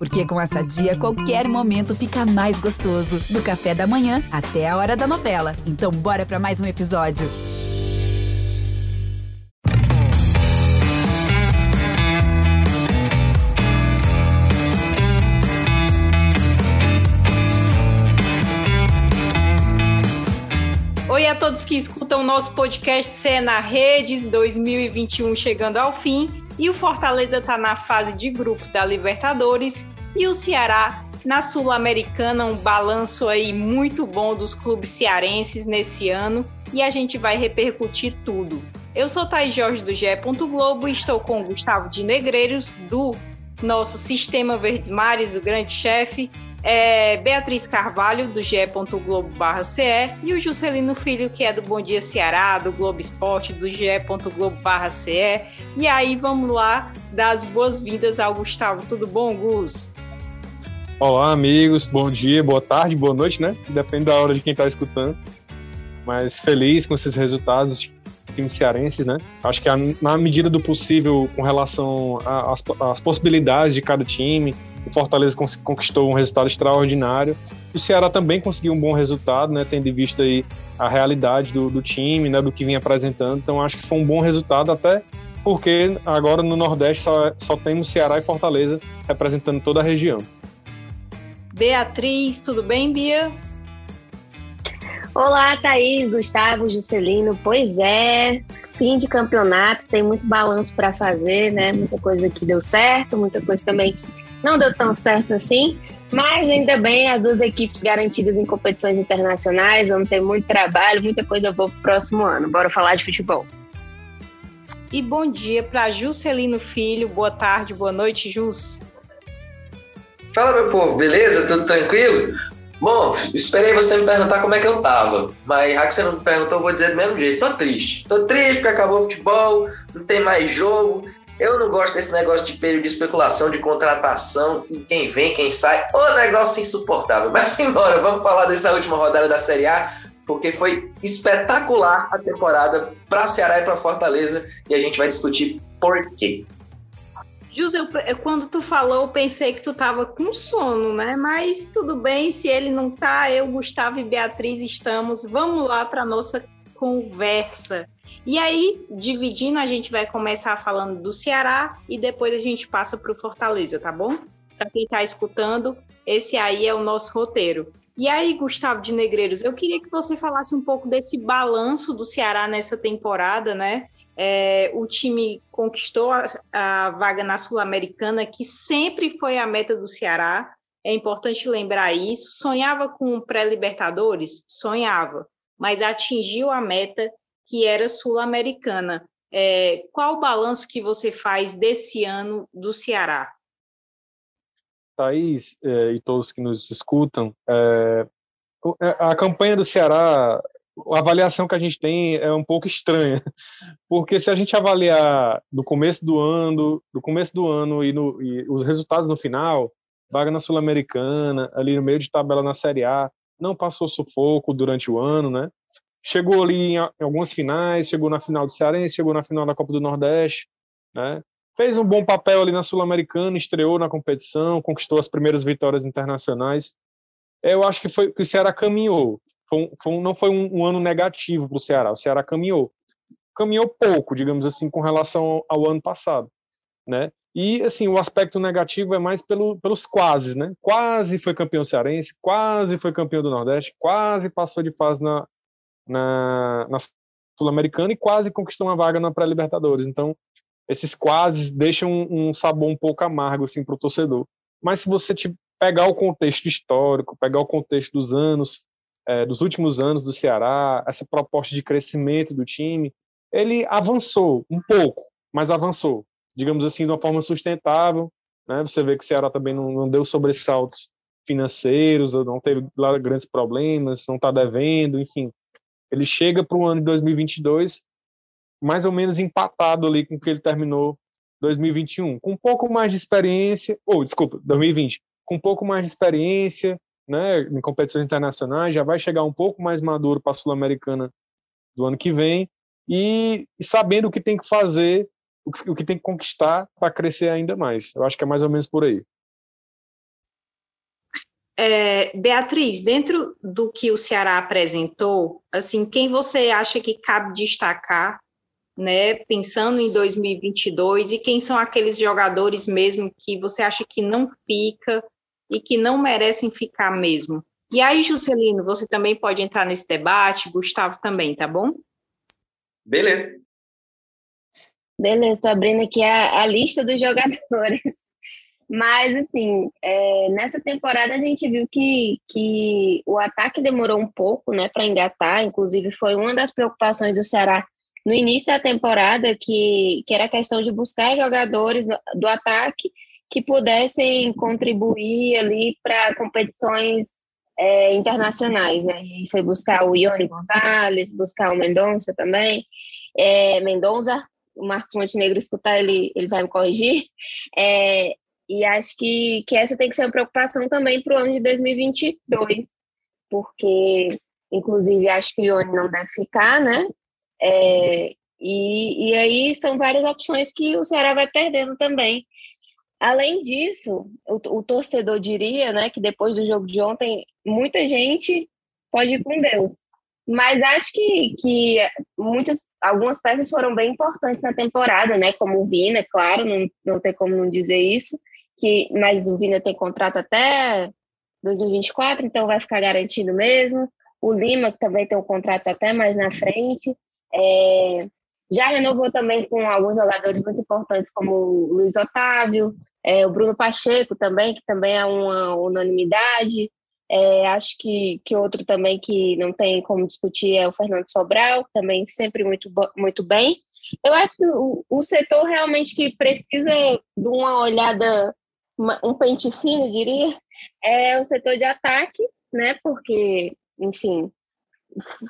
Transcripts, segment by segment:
Porque com essa dia, qualquer momento fica mais gostoso. Do café da manhã até a hora da novela. Então, bora para mais um episódio. Oi a todos que escutam o nosso podcast CE na Rede 2021 chegando ao fim. E o Fortaleza está na fase de grupos da Libertadores e o Ceará na Sul-Americana, um balanço aí muito bom dos clubes cearenses nesse ano e a gente vai repercutir tudo. Eu sou Thaís Jorge do GE. Globo e estou com o Gustavo de Negreiros do nosso Sistema Verdes Mares, o grande chefe, é Beatriz Carvalho, do ge.globo.ce, e o Juscelino Filho, que é do Bom Dia Ceará, do Globo Esporte, do ge.globo.ce. E aí, vamos lá dar as boas-vindas ao Gustavo. Tudo bom, Gus? Olá, amigos. Bom dia, boa tarde, boa noite, né? Depende da hora de quem está escutando. Mas feliz com esses resultados times cearenses, né? Acho que na medida do possível, com relação às possibilidades de cada time, o Fortaleza conquistou um resultado extraordinário. O Ceará também conseguiu um bom resultado, né? Tendo em vista aí a realidade do, do time, né? Do que vinha apresentando. Então acho que foi um bom resultado, até porque agora no Nordeste só, só temos Ceará e Fortaleza representando toda a região. Beatriz, tudo bem, Bia? Olá, Thaís, Gustavo, Juscelino. Pois é, fim de campeonato, tem muito balanço para fazer, né? Muita coisa que deu certo, muita coisa também que não deu tão certo assim. Mas ainda bem, as duas equipes garantidas em competições internacionais, vamos ter muito trabalho, muita coisa boa pro próximo ano. Bora falar de futebol. E bom dia para Juscelino Filho, boa tarde, boa noite, Jus. Fala, meu povo, beleza? Tudo tranquilo? Bom, esperei você me perguntar como é que eu tava. Mas já que você não me perguntou, eu vou dizer do mesmo jeito. Tô triste. Tô triste porque acabou o futebol, não tem mais jogo. Eu não gosto desse negócio de período de especulação, de contratação, quem vem, quem sai. Ô negócio insuportável. Mas embora, vamos falar dessa última rodada da Série A, porque foi espetacular a temporada para Ceará e para Fortaleza e a gente vai discutir por quê. Eu, quando tu falou, eu pensei que tu tava com sono, né? Mas tudo bem, se ele não tá, eu, Gustavo e Beatriz estamos. Vamos lá para nossa conversa. E aí, dividindo, a gente vai começar falando do Ceará e depois a gente passa para o Fortaleza, tá bom? Para quem está escutando, esse aí é o nosso roteiro. E aí, Gustavo de Negreiros, eu queria que você falasse um pouco desse balanço do Ceará nessa temporada, né? É, o time conquistou a, a vaga na Sul-Americana, que sempre foi a meta do Ceará. É importante lembrar isso. Sonhava com pré-Libertadores? Sonhava, mas atingiu a meta que era sul-americana. É, qual o balanço que você faz desse ano do Ceará? Thaís é, e todos que nos escutam, é, é a campanha do Ceará a avaliação que a gente tem é um pouco estranha, porque se a gente avaliar do começo do ano, do começo do ano e, no, e os resultados no final, vaga na Sul-Americana, ali no meio de tabela na Série A, não passou sufoco durante o ano, né? Chegou ali em, em algumas finais, chegou na final do Cearense, chegou na final da Copa do Nordeste, né? Fez um bom papel ali na Sul-Americana, estreou na competição, conquistou as primeiras vitórias internacionais. Eu acho que foi que o Ceará caminhou, foi, foi, não foi um, um ano negativo para o Ceará. O Ceará caminhou. Caminhou pouco, digamos assim, com relação ao, ao ano passado. Né? E assim, o aspecto negativo é mais pelo, pelos quase, né? Quase foi campeão cearense, quase foi campeão do Nordeste, quase passou de fase na, na, na Sul-Americana e quase conquistou uma vaga na pré-Libertadores. Então, esses quase deixam um, um sabor um pouco amargo assim para o torcedor. Mas se você pegar o contexto histórico, pegar o contexto dos anos é, dos últimos anos do Ceará, essa proposta de crescimento do time, ele avançou um pouco, mas avançou, digamos assim, de uma forma sustentável. Né? Você vê que o Ceará também não, não deu sobressaltos financeiros, não teve lá grandes problemas, não está devendo, enfim. Ele chega para o ano de 2022 mais ou menos empatado ali com o que ele terminou 2021, com um pouco mais de experiência, ou desculpa, 2020, com um pouco mais de experiência, né, em competições internacionais, já vai chegar um pouco mais maduro para a Sul-Americana do ano que vem e, e, sabendo o que tem que fazer, o que, o que tem que conquistar para crescer ainda mais. Eu acho que é mais ou menos por aí. É, Beatriz, dentro do que o Ceará apresentou, assim, quem você acha que cabe destacar, né, pensando em 2022, e quem são aqueles jogadores mesmo que você acha que não fica e que não merecem ficar mesmo? E aí, Juscelino, você também pode entrar nesse debate, Gustavo também, tá bom? Beleza. Beleza, estou abrindo aqui a, a lista dos jogadores. Mas, assim, é, nessa temporada a gente viu que, que o ataque demorou um pouco né, para engatar, inclusive foi uma das preocupações do Ceará no início da temporada, que, que era a questão de buscar jogadores do ataque que pudessem contribuir ali para competições é, internacionais, né? E foi buscar o Ione Gonzalez, buscar o Mendonça também, é, Mendonça, o Marcos Montenegro escutar, ele, ele vai me corrigir, é, e acho que, que essa tem que ser uma preocupação também para o ano de 2022, porque, inclusive, acho que o Ione não deve ficar, né? É, e, e aí são várias opções que o Ceará vai perdendo também. Além disso, o, o, torcedor diria né, que depois do jogo de ontem, muita gente pode ir com Deus. Mas acho que, que muitas, algumas peças foram bem importantes na temporada, né? Como o Vina, claro, não, não tem como não dizer isso que mas o Vina tem contrato até 2024, então vai ficar garantido mesmo. O Lima, que também tem um contrato até mais na frente. É, já renovou também com alguns jogadores muito importantes, como o Luiz Otávio, é, o Bruno Pacheco também, que também é uma unanimidade. É, acho que, que outro também que não tem como discutir é o Fernando Sobral, também sempre muito, muito bem. Eu acho que o, o setor realmente que precisa de uma olhada um pente fino, diria, é o setor de ataque, né? Porque, enfim,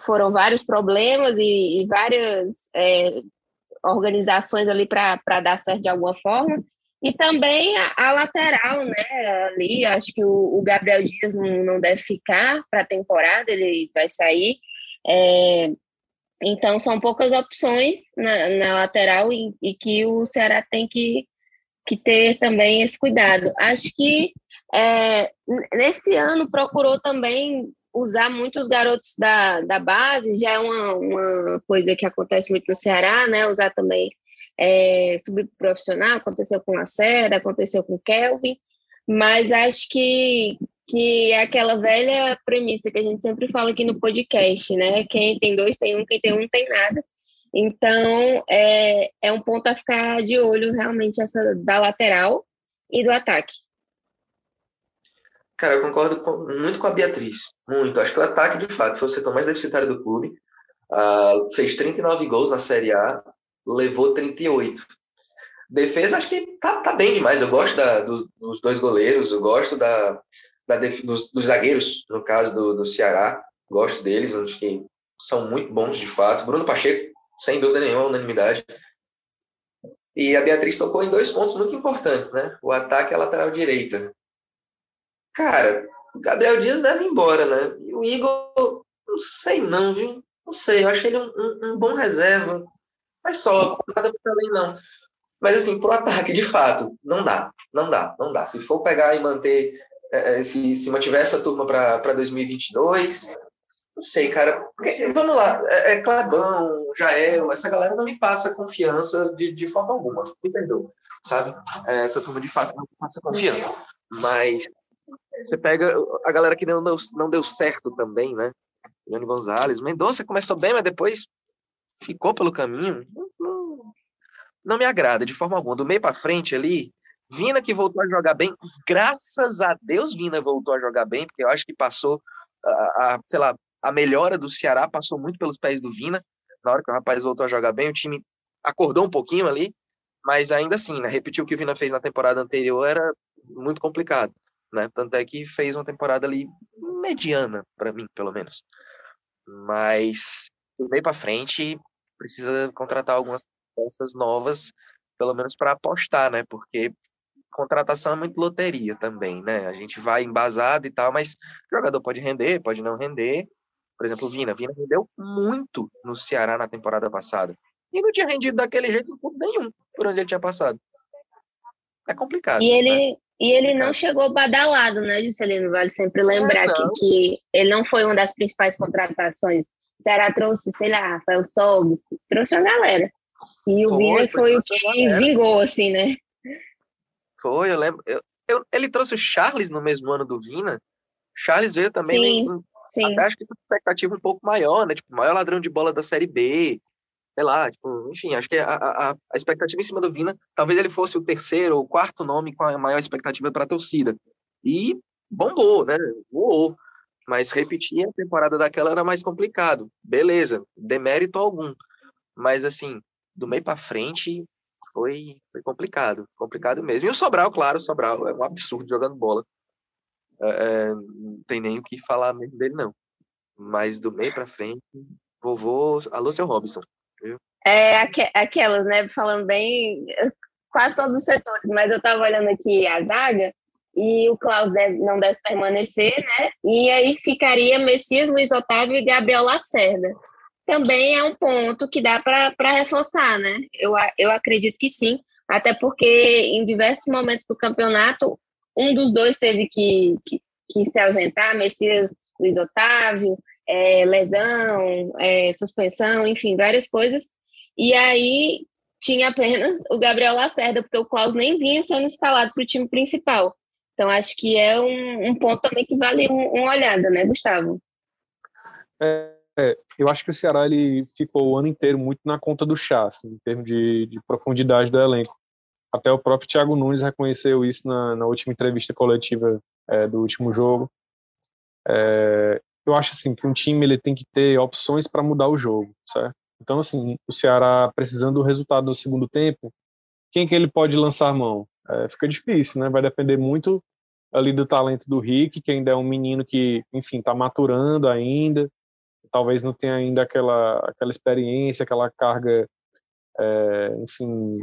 foram vários problemas e, e várias é, organizações ali para dar certo de alguma forma. E também a, a, lateral, né? Ali, acho que o, o Gabriel Dias não, não deve ficar para a temporada, ele vai sair. É, então, são poucas opções na, na lateral e, e, que o Ceará tem que que ter também esse cuidado. Acho que é, nesse ano procurou também usar muitos garotos da, da base, já é uma, uma coisa que acontece muito no Ceará, né? Usar também é, subprofissional, aconteceu com Lacerda, aconteceu com Kelvin, mas acho que, que é aquela velha premissa que a gente sempre fala aqui no podcast, né? Quem tem dois tem um, quem tem um tem nada. Então, é, é um ponto a ficar de olho, realmente, essa da lateral e do ataque. Cara, eu concordo com, muito com a Beatriz. Muito. Acho que o ataque, de fato, foi o setor mais deficitário do clube. Uh, fez 39 gols na Série A, levou 38. Defesa, acho que tá, tá bem demais. Eu gosto da, do, dos dois goleiros, eu gosto da, da def, dos, dos, zagueiros, no caso do, do Ceará. Gosto deles, acho que são muito bons de fato. Bruno Pacheco, sem dúvida nenhuma, unanimidade. E a Beatriz tocou em dois pontos muito importantes, né? O ataque a lateral direita. Cara, o Gabriel Dias deve ir embora, né? E o Igor, não sei não, viu? Não sei, eu achei ele um, um, um bom reserva. Mas só, nada para além não. Mas assim, pro ataque, de fato, não dá. Não dá, não dá. Se for pegar e manter, é, é se, se mantiver essa turma para 2022, não sei, cara. Vamos lá, é, é Clabão, Jael, essa galera não me passa confiança de, de forma alguma. Perdoa, sabe? É, essa turma de fato não me passa confiança. Mas você pega a galera que não não deu certo também, né? Leandro Gonzalez, Mendonça começou bem, mas depois ficou pelo caminho. Não, não me agrada de forma alguma. Do meio para frente ali, Vina que voltou a jogar bem, graças a Deus Vina voltou a jogar bem, porque eu acho que passou a, a sei lá, a melhora do Ceará passou muito pelos pés do Vina. Na hora que o rapaz voltou a jogar bem, o time acordou um pouquinho ali, mas ainda assim, né, repetir o que o Vina fez na temporada anterior era muito complicado, né? Tanto é que fez uma temporada ali mediana para mim, pelo menos. Mas meio para frente precisa contratar algumas peças novas, pelo menos para apostar, né? Porque contratação é muito loteria também, né? A gente vai embasado e tal, mas o jogador pode render, pode não render, por exemplo, o Vina. Vina rendeu muito no Ceará na temporada passada. E não tinha rendido daquele jeito por nenhum por onde ele tinha passado. É complicado. E ele, né? E ele não chegou badalado, né, Juscelino? Vale sempre lembrar é, que, que ele não foi uma das principais contratações. O Ceará trouxe, sei lá, Rafael Sobis, trouxe a galera. E o Vina foi, o que vingou, assim, né? Foi, eu lembro. Eu, eu, ele trouxe o Charles no mesmo ano do Vina. Charles veio também em, sim. até acho que com expectativa um pouco maior, né? Tipo, maior ladrão de bola da Série B. Sei lá, tipo, enfim, acho que a, a, a expectativa em cima do Vina, talvez ele fosse o terceiro ou quarto nome com a maior expectativa para a torcida. E bombou, né? Voou. Mas repetir a temporada daquela era mais complicado. Beleza, demérito algum. Mas assim, do meio para frente foi, foi complicado, complicado mesmo. E o Sobral, claro, o Sobral é um absurdo jogando bola. É, não tem nem o que falar mesmo dele, não. Mas do meio para frente, vovô, alô, seu Robson. É aqu aquelas, né? Falando bem, quase todos os setores, mas eu estava olhando aqui a zaga e o Klaus deve, não deve permanecer, né? E aí ficaria Messias, Luiz Otávio e Gabriel Lacerda também é um ponto que dá para reforçar, né? Eu, eu acredito que sim, até porque em diversos momentos do campeonato, um dos dois teve que, que, que se ausentar, Messias Luiz Otávio, é, lesão, é, suspensão, enfim, várias coisas. E aí tinha apenas o Gabriel Lacerda, porque o Klaus nem vinha sendo escalado para o time principal. Então, acho que é um, um ponto também que vale um, uma olhada, né, Gustavo? É, é, eu acho que o Ceará ele ficou o ano inteiro muito na conta do chá, assim, em termos de, de, profundidade do elenco. Até o próprio Thiago Nunes reconheceu isso na, na última entrevista coletiva é, do último jogo. É, eu acho assim que um time ele tem que ter opções para mudar o jogo, certo? Então assim, o Ceará precisando do resultado no segundo tempo, quem que ele pode lançar mão? É, fica difícil, né? Vai depender muito ali do talento do Rick, que ainda é um menino que, enfim, está maturando ainda talvez não tenha ainda aquela, aquela experiência, aquela carga, é, enfim,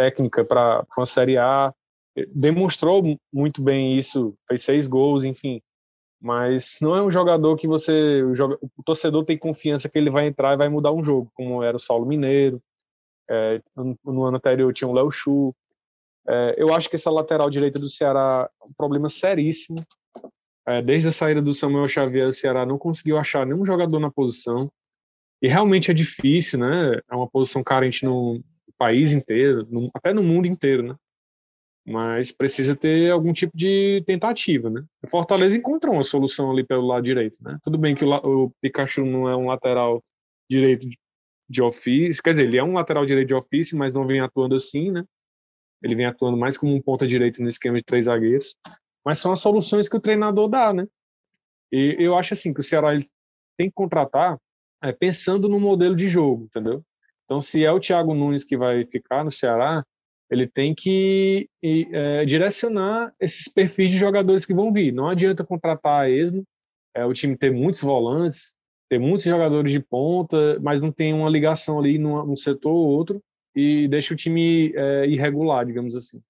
técnica para uma Série A. Demonstrou muito bem isso, fez seis gols, enfim. Mas não é um jogador que você. O, joga, o torcedor tem confiança que ele vai entrar e vai mudar um jogo, como era o Saulo Mineiro. É, no, no, ano anterior tinha o Léo Chu. É, eu acho que essa lateral direita do Ceará é um problema seríssimo. É, desde a saída do Samuel Xavier, o Ceará não conseguiu achar nenhum jogador na posição. E realmente é difícil, né? É uma posição carente no país inteiro, no, até no mundo inteiro, né? Mas precisa ter algum tipo de tentativa, né? O Fortaleza encontrou uma solução ali pelo lado direito, né? Tudo bem que o, o Pikachu não é um lateral direito de, de ofício, quer dizer, ele é um lateral direito de ofício, mas não vem atuando assim, né? Ele vem atuando mais como um ponta direito no esquema de três zagueiros mas são as soluções que o treinador dá, né? E eu acho assim que o Ceará tem que contratar é, pensando no modelo de jogo, entendeu? Então, se é o Thiago Nunes que vai ficar no Ceará, ele tem que é, direcionar esses perfis de jogadores que vão vir. Não adianta contratar a esmo, é, o time ter muitos volantes, ter muitos jogadores de ponta, mas não tem uma ligação ali num, setor ou outro e deixa o time é, irregular, digamos assim.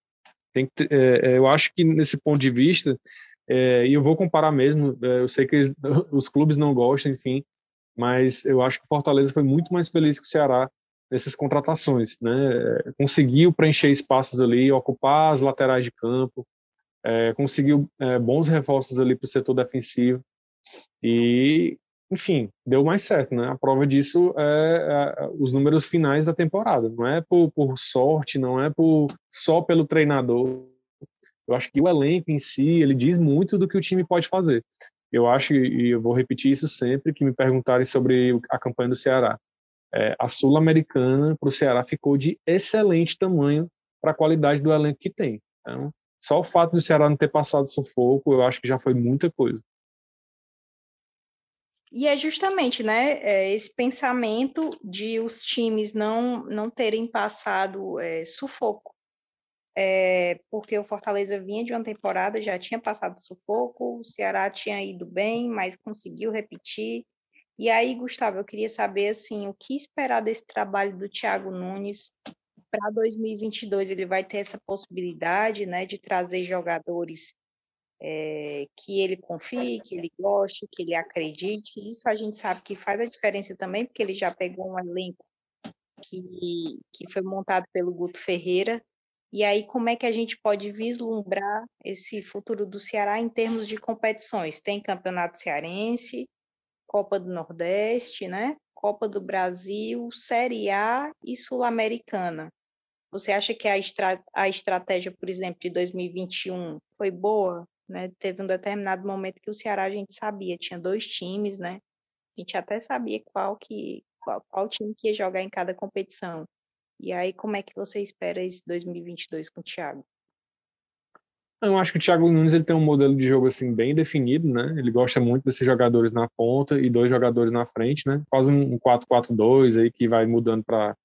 Tem que, é, é, eu acho que nesse ponto de vista, é, e eu vou comparar mesmo, é, eu sei que eles, os clubes não gostam, enfim, mas eu acho que o Fortaleza foi muito mais feliz que o Ceará nessas contratações, né? É, conseguiu preencher espaços ali, ocupar as laterais de campo, é, conseguiu bons reforços ali para o setor defensivo e enfim, deu mais certo, né? A prova disso é, é, os números finais da temporada. Não é por, por, sorte, não é por só pelo treinador. Eu acho que o elenco em si, ele diz muito do que o time pode fazer. Eu acho, e eu vou repetir isso sempre, que me perguntarem sobre a campanha do Ceará. É, a Sul-Americana para o Ceará ficou de excelente tamanho para a qualidade do elenco que tem. Então, só o fato do Ceará não ter passado sufoco, eu acho que já foi muita coisa. E é justamente, né, é, esse pensamento de os times não, não terem passado é, sufoco. É, porque o Fortaleza vinha de uma temporada, já tinha passado sufoco, o Ceará tinha ido bem, mas conseguiu repetir. E aí, Gustavo, eu queria saber, assim, o que esperar desse trabalho do Thiago Nunes para 2022? Ele vai ter essa possibilidade, né, de trazer jogadores é, que ele confie, que ele goste, que ele acredite. Isso a gente sabe que faz a diferença também, porque ele já pegou um elenco que, que foi montado pelo Guto Ferreira E aí, como é que a gente pode vislumbrar esse futuro do Ceará em termos de competições? Tem Campeonato Cearense, Copa do Nordeste, né? Copa do Brasil, Série A e Sul-Americana. Você acha que a, estra a estratégia, por exemplo, de 2021 foi boa? Né? Teve um determinado momento que o Ceará a gente sabia, tinha dois times, né? A gente até sabia qual que qual, qual time que ia jogar em cada competição. E aí, como é que você espera esse 2022 com o Thiago? Eu acho que o Thiago Nunes ele tem um modelo de jogo assim bem definido, né? Ele gosta muito desses jogadores na ponta e dois jogadores na frente, né? Quase um 4-4-2 aí que vai mudando para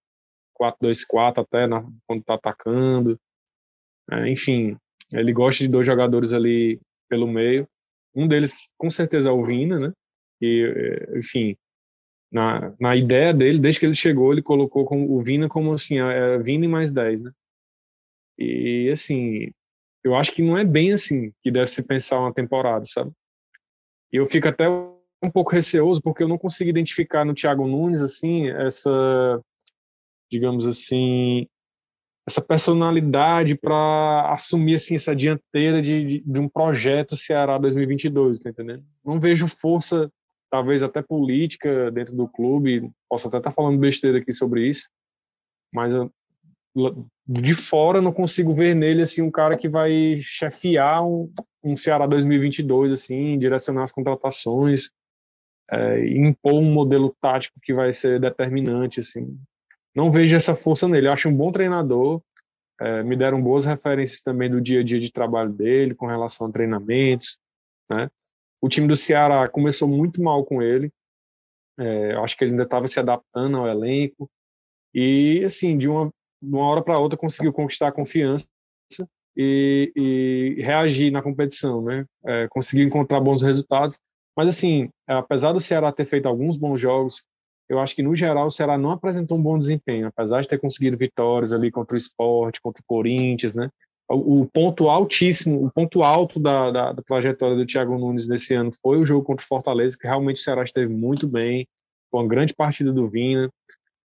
4-2-4 até na, quando tá atacando. É, enfim, ele gosta de dois jogadores ali pelo meio. Um deles, com certeza, é o Vina, né? E, é, enfim, na, na ideia dele, desde que ele chegou, ele colocou como, o Vina como assim, é, é Vina e mais 10, né? E assim, eu acho que não é bem assim que deve se pensar uma temporada, sabe? E eu fico até um pouco receoso porque eu não consigo identificar no Thiago Nunes assim essa digamos assim, essa personalidade para assumir assim essa dianteira de, de, de, um projeto Ceará 2022, tá entendendo? Não vejo força, talvez até política dentro do clube, posso até estar tá falando besteira aqui sobre isso, mas de fora não consigo ver nele assim um cara que vai chefiar um, um Ceará 2022 assim, direcionar as contratações, é, impor um modelo tático que vai ser determinante assim não vejo essa força nele. Eu acho um bom treinador. É, me deram boas referências também do dia a dia de trabalho dele, com relação a treinamentos. Né? O time do Ceará começou muito mal com ele. É, acho que ele ainda estava se adaptando ao elenco. E, assim, de uma, de uma hora para outra conseguiu conquistar a confiança e, e reagir na competição, né? É, conseguiu encontrar bons resultados. Mas, assim, apesar do Ceará ter feito alguns bons jogos, eu acho que no geral o Ceará não apresentou um bom desempenho, apesar de ter conseguido vitórias ali contra o Esporte, contra o Corinthians, né? O, ponto altíssimo, o ponto alto da, da, da, trajetória do Thiago Nunes nesse ano foi o jogo contra o Fortaleza, que realmente o Ceará esteve muito bem, foi uma grande partida do Vina,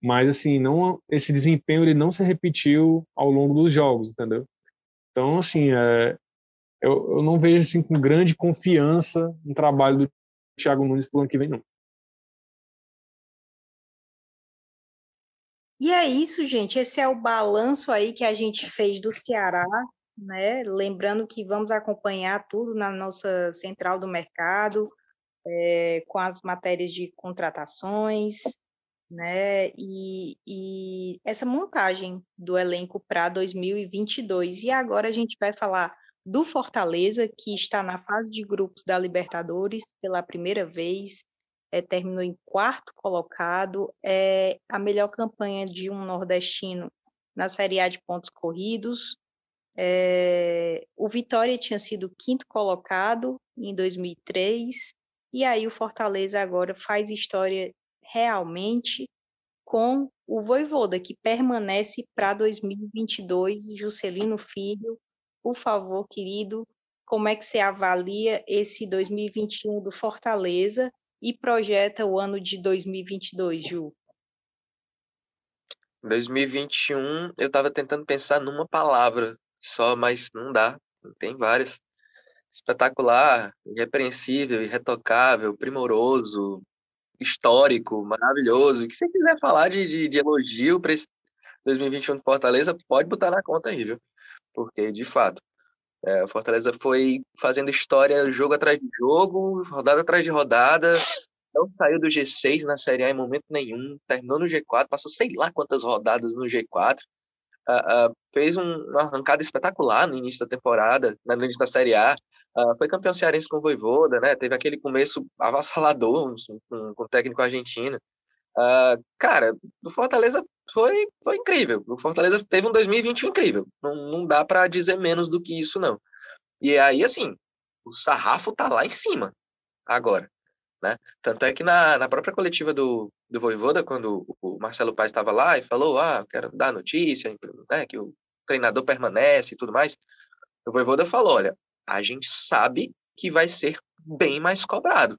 mas assim, não esse desempenho ele não se repetiu ao longo dos jogos, entendeu? Então, assim, é, eu, eu não vejo assim com grande confiança no trabalho do Thiago Nunes para o ano que vem, não. E é isso, gente. Esse é o balanço aí que a gente fez do Ceará, né? Lembrando que vamos acompanhar tudo na nossa central do mercado, é, com as matérias de contratações, né? E, e essa montagem do elenco para 2022. E agora a gente vai falar do Fortaleza, que está na fase de grupos da Libertadores pela primeira vez, é, terminou em quarto colocado, é a melhor campanha de um nordestino na Série A de pontos corridos. É, o Vitória tinha sido quinto colocado em 2003, e aí o Fortaleza agora faz história realmente com o Voivoda, que permanece para 2022. Juscelino Filho, por favor, querido, como é que você avalia esse 2021 do Fortaleza e projeta o ano de 2022, Ju? 2021, eu estava tentando pensar numa palavra só, mas não dá, tem várias. Espetacular, irrepreensível, irretocável, primoroso, histórico, maravilhoso. Que você quiser falar de, de, de elogio para esse 2021 de Fortaleza, pode botar na conta aí, viu? Porque, de fato, é, o Fortaleza foi fazendo história jogo atrás de jogo, rodada atrás de rodada. Não saiu do G6 na Série A em momento nenhum. Terminou no G4, passou sei lá quantas rodadas no G4. Uh, uh, fez um, uma arrancada espetacular no início da temporada, no início da Série A. Uh, foi campeão cearense com o Voivoda, né? Teve aquele começo avassalador com, com o técnico argentino. Uh, cara, o Fortaleza foi, foi incrível. O Fortaleza teve um 2021 incrível. Não, não dá para dizer menos do que isso, não. E aí, assim, o sarrafo tá lá em cima agora. Né? Tanto é que na, na própria coletiva do, do Voivoda, quando o Marcelo Paes estava lá e falou, ah, quero dar notícia, né, que o treinador permanece e tudo mais, o Voivoda falou, olha, a gente sabe que vai ser bem mais cobrado.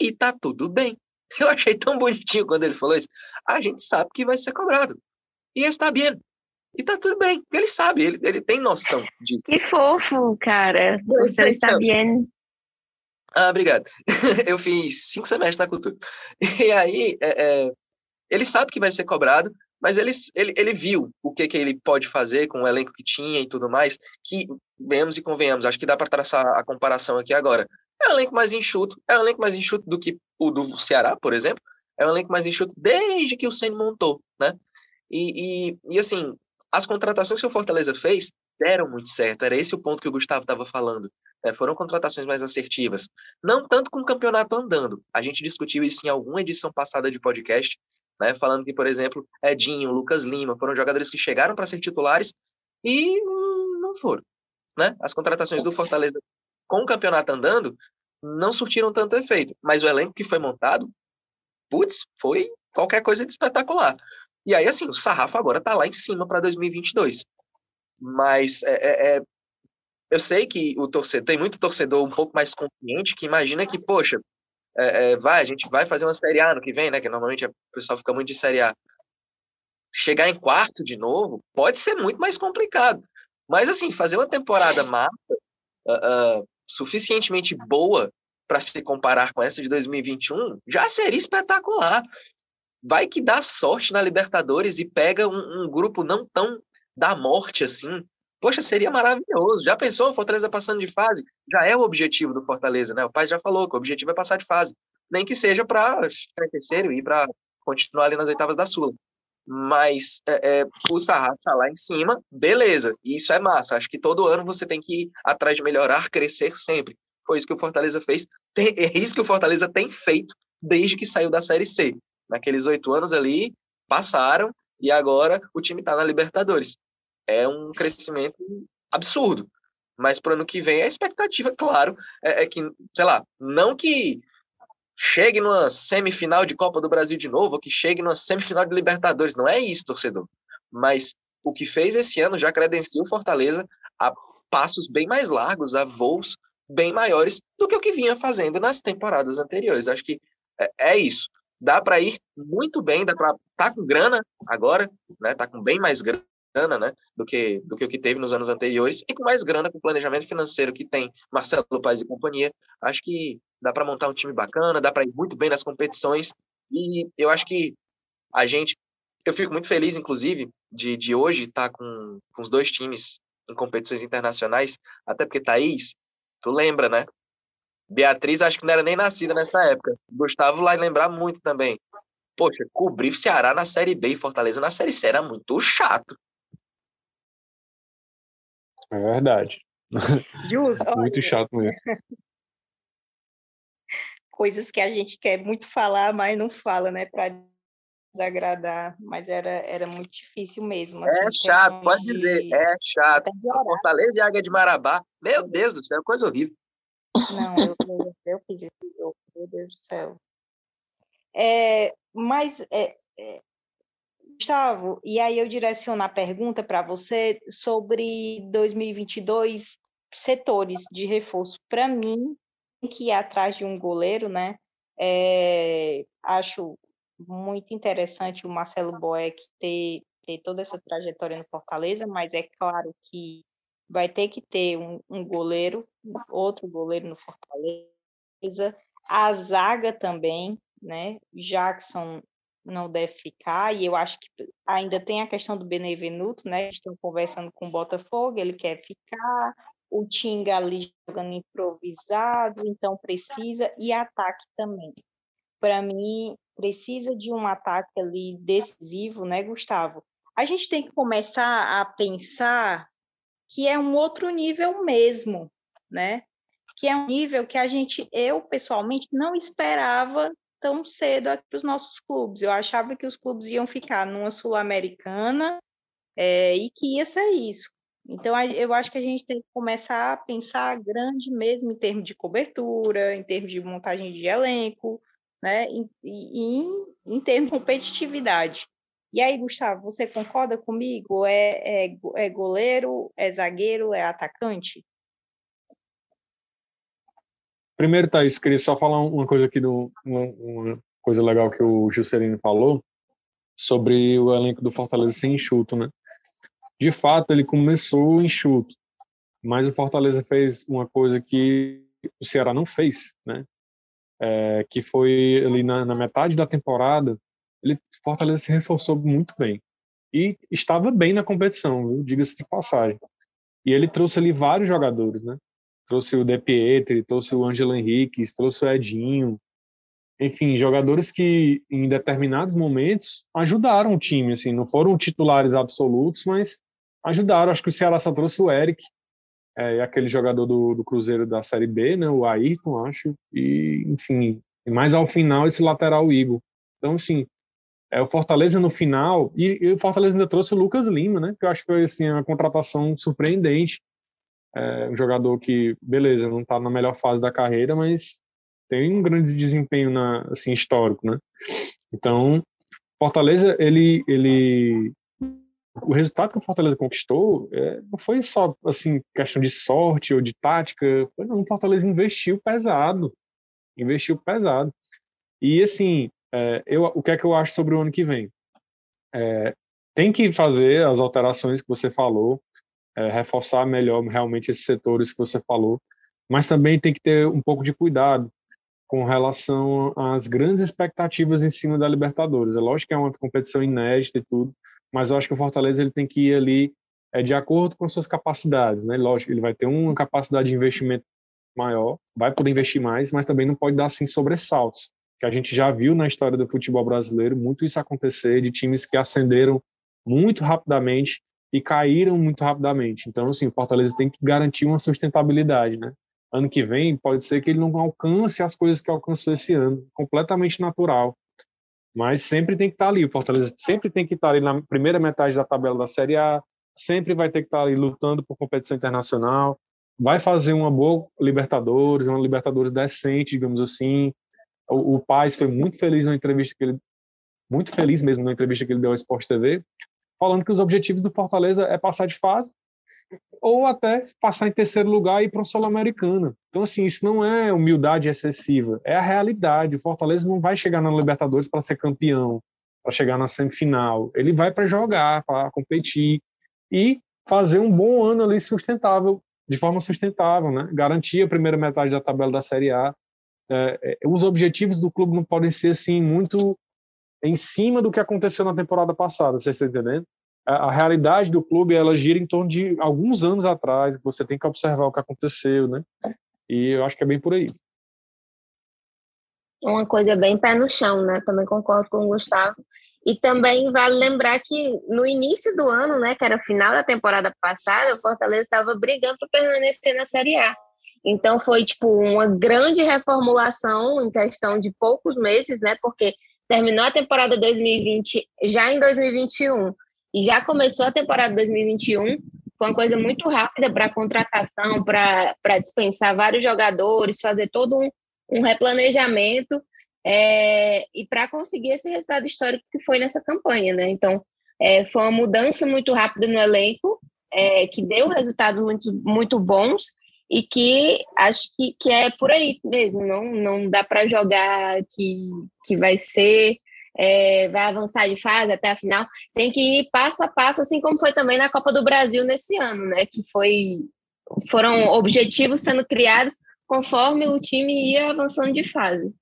E tá tudo bem. Eu achei tão bonitinho quando ele falou isso. A gente sabe que vai ser cobrado. E está bem. E tá tudo bem, ele sabe, ele, ele tem noção disso. Que fofo, cara. Você está Então. bem. Ah, obrigado. Eu fiz cinco semestres na cultura. E aí, é, é, ele sabe que vai ser cobrado, mas ele, ele, ele viu o que, que ele pode fazer com o elenco que tinha e tudo mais, que, venhamos e convenhamos, acho que dá para traçar a comparação aqui agora. É um elenco mais enxuto, é um elenco mais enxuto do que o do Ceará, por exemplo, é um elenco mais enxuto desde que o Ceni montou, né? E, e, e, assim, as contratações que o Fortaleza fez deram muito certo, era esse o ponto que o Gustavo estava falando. né? foram contratações mais assertivas. Não tanto com o campeonato andando. A gente discutiu isso em alguma edição passada de podcast, né? falando que, por exemplo, Edinho, Lucas Lima foram jogadores que chegaram para ser titulares e hum, não foram. Né? As contratações do Fortaleza com o campeonato andando não surtiram tanto efeito, mas o elenco que foi montado, putz, foi qualquer coisa de espetacular. E aí, assim, o sarrafo agora está lá em cima para 2022. Mas é, é, é, eu sei que o torcedor, tem muito torcedor um pouco mais consciente que imagina que, poxa, é, é, vai, a gente vai fazer uma Série A no que vem, né? Que normalmente o pessoal fica muito de Série A. Chegar em quarto de novo pode ser muito mais complicado. Mas, assim, fazer uma temporada massa, uh, uh, suficientemente boa para se comparar com essa de 2021, já seria espetacular. Vai que dá sorte na Libertadores e pega um, um grupo não tão da morte assim. Poxa, seria maravilhoso. Já pensou o Fortaleza passando de fase? Já é o objetivo do Fortaleza, né? O pai já falou que o objetivo é passar de fase. Nem que seja para em terceiro e para continuar ali nas oitavas da Sula. Mas é, é, o Sarra tá lá em cima, beleza. Isso é massa. Acho que todo ano você tem que ir atrás de melhorar, crescer sempre. Foi isso que o Fortaleza fez. Tem, é isso que o Fortaleza tem feito desde que saiu da Série C. Naqueles oito anos ali, passaram e agora o time está na Libertadores. É um crescimento absurdo. Mas para o ano que vem, a expectativa, claro, é, é, que, sei lá, não que chegue numa semifinal de Copa do Brasil de novo, ou que chegue numa semifinal de Libertadores. Não é isso, torcedor. Mas o que fez esse ano já credencia o Fortaleza a passos bem mais largos, a voos bem maiores do que o que vinha fazendo nas temporadas anteriores. Acho que é, é isso. Dá para ir muito bem, dá para tá com grana agora, né? Tá com bem mais grana, né? Do que do que o que teve nos anos anteriores e com mais grana com o planejamento financeiro que tem Marcelo Paz e companhia. Acho que dá para montar um time bacana, dá para ir muito bem nas competições e eu acho que a gente eu fico muito feliz, inclusive, de, de hoje estar tá com, com os dois times em competições internacionais, até porque Thaís, tu lembra, né? Beatriz acho que não era nem nascida nessa época. Gustavo vai lembrar muito também. Poxa, cobrir Ceará na Série B e Fortaleza na Série C era muito chato. É verdade. Jus, muito olha, chato mesmo. Coisas que a gente quer muito falar, mas não fala, né? Para desagradar, mas era, era muito difícil mesmo. é assim, chato, pode de- dizer, é chato. Fortaleza e Águia de Marabá, meu Deus do céu, coisa horrível. Não, eu, eu, eu fiz jogo, meu Deus do céu. É, mas, é, é, Gustavo, e aí eu direciono a pergunta para você sobre 2022 setores de reforço. Para mim, que ir atrás de um goleiro, né? É, acho muito interessante o Marcelo Boeck ter, ter toda essa trajetória no Fortaleza, mas é claro que vai ter que ter um, um goleiro, outro goleiro no Fortaleza, a zaga também, né? Jackson não deve ficar, e eu acho que ainda tem a questão do Benevenuto, né? Estão conversando com o Botafogo, ele quer ficar, o Tinga ali jogando improvisado, então precisa, e ataque também. Para mim, precisa de um ataque ali decisivo, né, Gustavo? A gente tem que começar a pensar que é um outro nível mesmo, né? Que é um nível que a gente, eu pessoalmente, não esperava tão cedo para os nossos clubes. Eu achava que os clubes iam ficar numa Sul-Americana é, e que ia ser isso. Então, eu acho que a gente tem que começar a pensar grande mesmo em termos de cobertura, em termos de montagem de elenco, né? E, em, em termos de competitividade. E aí, Gustavo, você concorda comigo? É, é, é goleiro, é zagueiro, é atacante? Primeiro, Thaís, queria só falar uma coisa aqui, do, uma, uma coisa legal que o Juscelino falou sobre o elenco do Fortaleza sem enxuto, né? de fato, ele começou enxuto, mas o Fortaleza fez uma coisa que o Ceará não fez, né? É, que foi ali na, na, metade da temporada, ele Fortaleza se reforçou muito bem e estava bem na competição, diga-se de passagem. E ele trouxe ali vários jogadores, né? Trouxe o De Pietri, trouxe o Ângelo Henrique, trouxe o Edinho, enfim, jogadores que em determinados momentos ajudaram o time, assim, não foram titulares absolutos, mas ajudaram. Acho que o Ceará só trouxe o Eric, é, aquele jogador do, do, Cruzeiro da Série B, né, o Ayrton, acho, e enfim, mais ao final esse lateral Igor. Então, assim, é, o Fortaleza no final, e, e, o Fortaleza ainda trouxe o Lucas Lima, né, que eu acho que foi assim, uma contratação surpreendente. É, um jogador que, beleza, não está na melhor fase da carreira, mas tem um grande desempenho na, assim, histórico, né? Então, Fortaleza, ele, ele o resultado que o Fortaleza conquistou é, não foi só assim questão de sorte ou de tática, não, o Fortaleza investiu pesado, investiu pesado. E assim, é, eu, o que é que eu acho sobre o ano que vem? É, tem que fazer as alterações que você falou, é, reforçar melhor realmente esses setores que você falou, mas também tem que ter um pouco de cuidado com relação às grandes expectativas em cima da Libertadores. É lógico que é uma competição inédita e tudo, mas eu acho que o Fortaleza ele tem que ir ali é, de acordo com as suas capacidades, né? Lógico, ele vai ter uma capacidade de investimento maior, vai poder investir mais, mas também não pode dar assim sobressaltos, que a gente já viu na história do futebol brasileiro muito isso acontecer de times que ascenderam muito rapidamente e caíram muito rapidamente. Então, assim, o Fortaleza tem que garantir uma sustentabilidade, né? Ano que vem pode ser que ele não alcance as coisas que alcançou esse ano, completamente natural mas sempre tem que estar ali. O Fortaleza sempre tem que estar ali na primeira metade da tabela da Série A, sempre vai ter que estar ali lutando por competição internacional, vai fazer uma boa Libertadores, uma Libertadores decente, digamos assim. O, o Paz foi muito feliz na entrevista que ele muito feliz mesmo na entrevista que ele deu ao Sport TV, falando que os objetivos do Fortaleza é passar de fase ou até passar em terceiro lugar e ir para o Sul-Americana. Então, assim, isso não é humildade excessiva, é a realidade. O Fortaleza não vai chegar na Libertadores para ser campeão, para chegar na semifinal. Ele vai para jogar, para competir e fazer um bom ano ali sustentável, de forma sustentável, né? Garantir a primeira metade da tabela da Série A. É, é, os objetivos do clube não podem ser assim muito em cima do que aconteceu na temporada passada, vocês estão entendendo? A, realidade do clube ela gira em torno de alguns anos atrás, você tem que observar o que aconteceu, né? E eu acho que é bem por aí. Uma coisa bem pé no chão, né? Também concordo com o Gustavo. E também vale lembrar que no início do ano, né, que era final da temporada passada, o Fortaleza estava brigando para permanecer na Série A. Então foi tipo uma grande reformulação em questão de poucos meses, né? Porque terminou a temporada 2020 já em 2021 e já começou a temporada 2021. Foi uma coisa muito rápida para contratação, para dispensar vários jogadores, fazer todo um, um replanejamento é, e para conseguir esse resultado histórico que foi nessa campanha, né? Então, é, foi uma mudança muito rápida no elenco, é, que deu resultados muito, muito bons e que acho que, que é por aí mesmo, não, não dá para jogar que, que vai ser é, vai avançar de fase até a final, tem que ir passo a passo, assim como foi também na Copa do Brasil nesse ano, né? Que foi foram objetivos sendo criados conforme o time ia avançando de fase.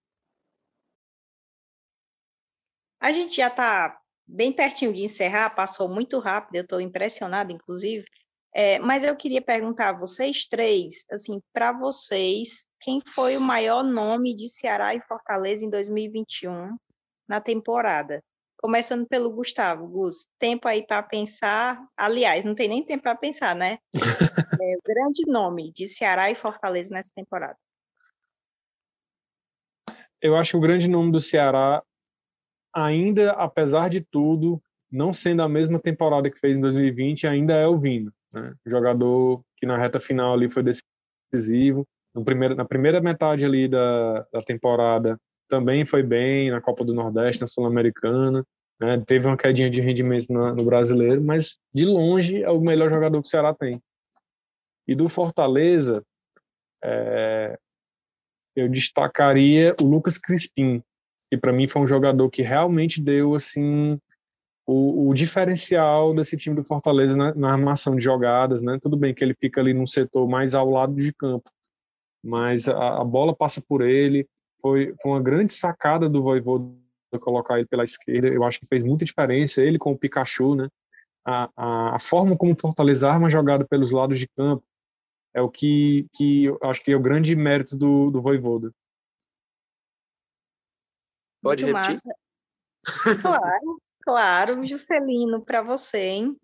A gente já está bem pertinho de encerrar, passou muito rápido, eu estou impressionada, inclusive. É, mas eu queria perguntar a vocês três, assim, para vocês, quem foi o maior nome de Ceará e Fortaleza em 2021 na temporada. Começando pelo Gustavo. Gus, tempo aí para pensar. Aliás, não tem nem tempo para pensar, né? é, grande nome de Ceará e Fortaleza nessa temporada. Eu acho que o grande nome do Ceará, ainda, apesar de tudo, não sendo a mesma temporada que fez em 2020, ainda é o Vino. Né? Jogador que na reta final ali foi decisivo. Primeiro, na primeira metade ali da, da temporada, também foi bem na Copa do Nordeste, na Sul-Americana, né? teve uma quedinha de rendimento no, brasileiro, mas de longe é o melhor jogador que o Ceará tem. E do Fortaleza, é, eu destacaria o Lucas Crispim, que para mim foi um jogador que realmente deu assim o, o, diferencial desse time do Fortaleza na, na, armação de jogadas, né? Tudo bem que ele fica ali num setor mais ao lado de campo, mas a, a bola passa por ele. Foi, foi, uma grande sacada do Voivoda colocar ele pela esquerda. Eu acho que fez muita diferença. Ele com o Pikachu, né? A, a, a forma como Fortaleza arma jogada pelos lados de campo é o que, que eu acho que é o grande mérito do, do Voivoda. Pode Muito repetir? Massa. Claro. Claro, Juscelino, para você, hein?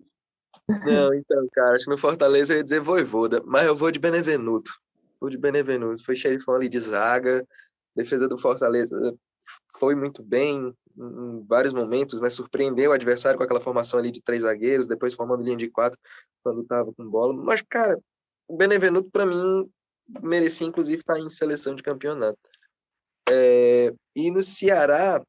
Não, então, cara, acho que no Fortaleza eu ia dizer Voivoda, mas eu vou de Benevenuto. Vou de Benevenuto. Foi xerifão ali de zaga, defesa do Fortaleza foi muito bem em vários momentos, né? Surpreendeu o adversário com aquela formação ali de três zagueiros, depois formando linha de quatro quando estava com bola. Mas, cara, o Benevenuto, para mim, merecia inclusive estar em seleção de campeonato. É, e no Ceará,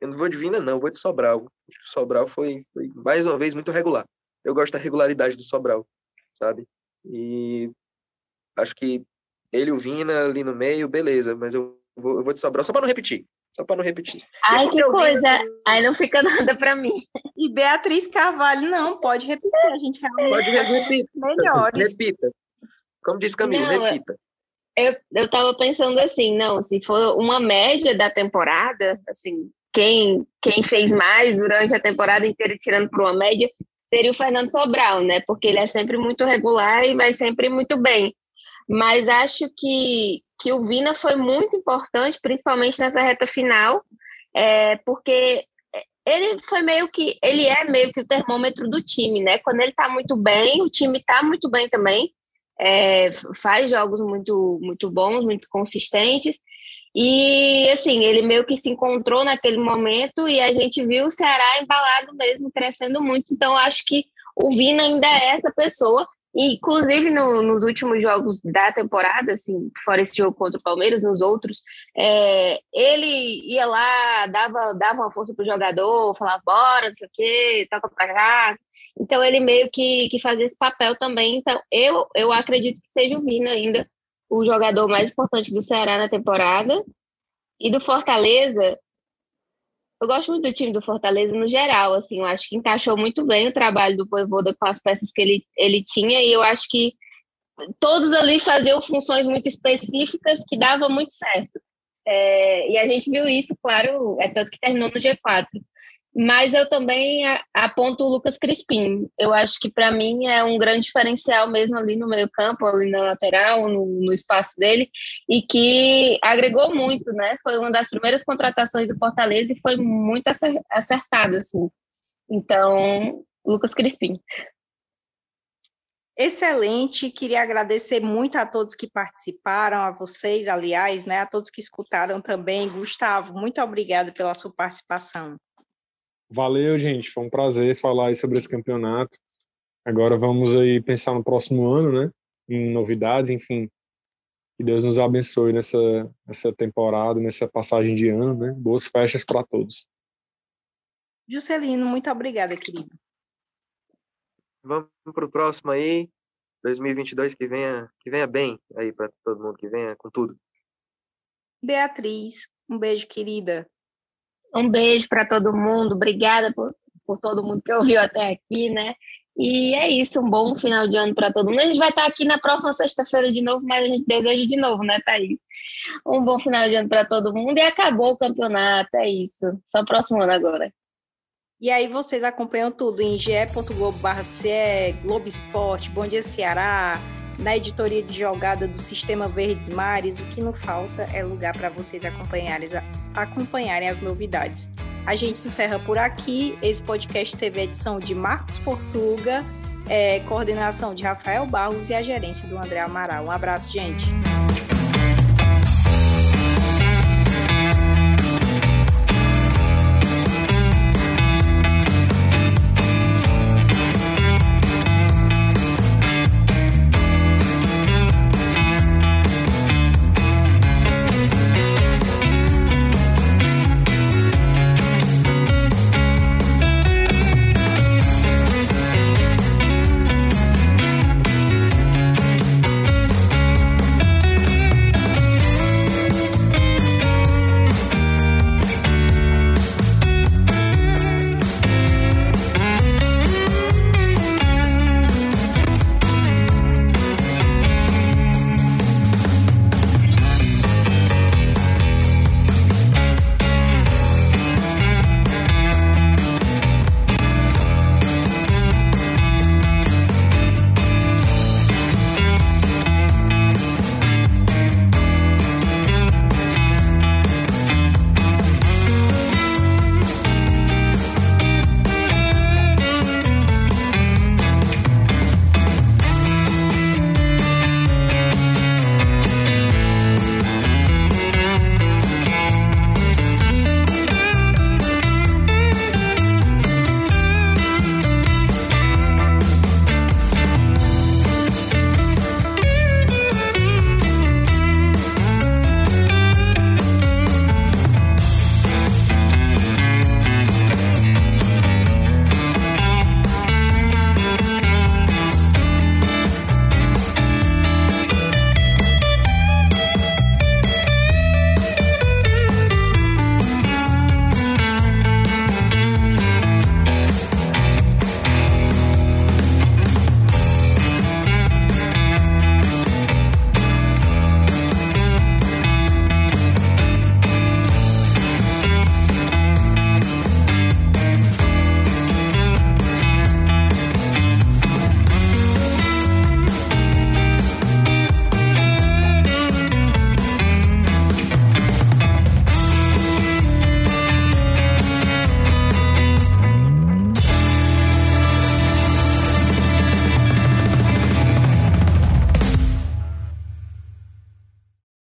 eu não vou de Vina, não, vou de Sobral. Acho que o Sobral foi, foi, mais uma vez, muito regular. Eu gosto da regularidade do Sobral, sabe? E acho que ele e o Vina ali no meio, beleza, mas eu vou, eu vou de Sobral, só para não repetir. Só para não repetir. Ai, que coisa! Vina... Aí não fica nada para mim. E Beatriz Carvalho, não, pode repetir, a gente realmente pode repetir. Melhores. Repita. Como disse Camilo, não, repita. Eu, eu tava pensando assim, não, se for uma média da temporada, assim, quem, quem fez mais durante a temporada inteira, tirando para uma média, seria o Fernando Sobral, né? Porque ele é sempre muito regular e vai sempre muito bem. Mas acho que, que o Vina foi muito importante, principalmente nessa reta final, é, porque ele foi meio que ele é meio que o termômetro do time, né? Quando ele tá muito bem, o time tá muito bem também. É, faz jogos muito muito bons, muito consistentes. E assim, ele meio que se encontrou naquele momento e a gente viu o Ceará embalado mesmo, crescendo muito. Então, acho que o Vina ainda é essa pessoa. Inclusive, no, nos últimos jogos da temporada, assim, fora esse jogo contra o Palmeiras, nos outros, é, ele ia lá, dava, dava uma força pro jogador, falava, bora, não sei o quê, toca pra cá. Então, ele meio que, que fazia esse papel também. Então, eu, eu acredito que seja o Vina ainda o jogador mais importante do Ceará na temporada. E do Fortaleza, eu gosto muito do time do Fortaleza no geral, assim, eu acho que encaixou muito bem o trabalho do Voivoda com as peças que ele, ele tinha, e eu acho que todos ali faziam funções muito específicas que dava muito certo. É, e a gente viu isso, claro, é tanto que terminou no G4. Mas eu também aponto o Lucas Crispim. Eu acho que para mim é um grande diferencial mesmo ali no meio campo, ali na lateral, no, no, espaço dele, e que agregou muito, né? Foi uma das primeiras contratações do Fortaleza e foi muito acertado, assim. Então, Lucas Crispim. Excelente, queria agradecer muito a todos que participaram, a vocês, aliás, né, a todos que escutaram também. Gustavo, muito obrigado pela sua participação. Valeu, gente. Foi um prazer falar sobre esse campeonato. Agora vamos aí pensar no próximo ano, né? Em novidades, enfim. Que Deus nos abençoe nessa, nessa temporada, nessa passagem de ano, né? Boas festas para todos. Juscelino, muito obrigada, querido. Vamos para o próximo aí. 2022 que venha, que venha bem aí para todo mundo, que venha com tudo. Beatriz, um beijo, querida. Um beijo para todo mundo, obrigada por, por todo mundo que ouviu até aqui, né? E é isso, um bom final de ano para todo mundo. A gente vai estar aqui na próxima sexta-feira de novo, mas a gente deseja de novo, né, Thaís? Um bom final de ano para todo mundo e acabou o campeonato, é isso. Só o próximo ano agora. E aí vocês acompanham tudo em ge.globo.ce, Globo Esporte, Bom Dia Ceará, na editoria de jogada do Sistema Verdes Mares, o que não falta é lugar para vocês acompanharem, acompanharem as novidades. A gente encerra por aqui. Esse podcast teve a edição de Marcos Portuga, é, coordenação de Rafael Barros e a gerência do André Amaral. Um abraço, gente.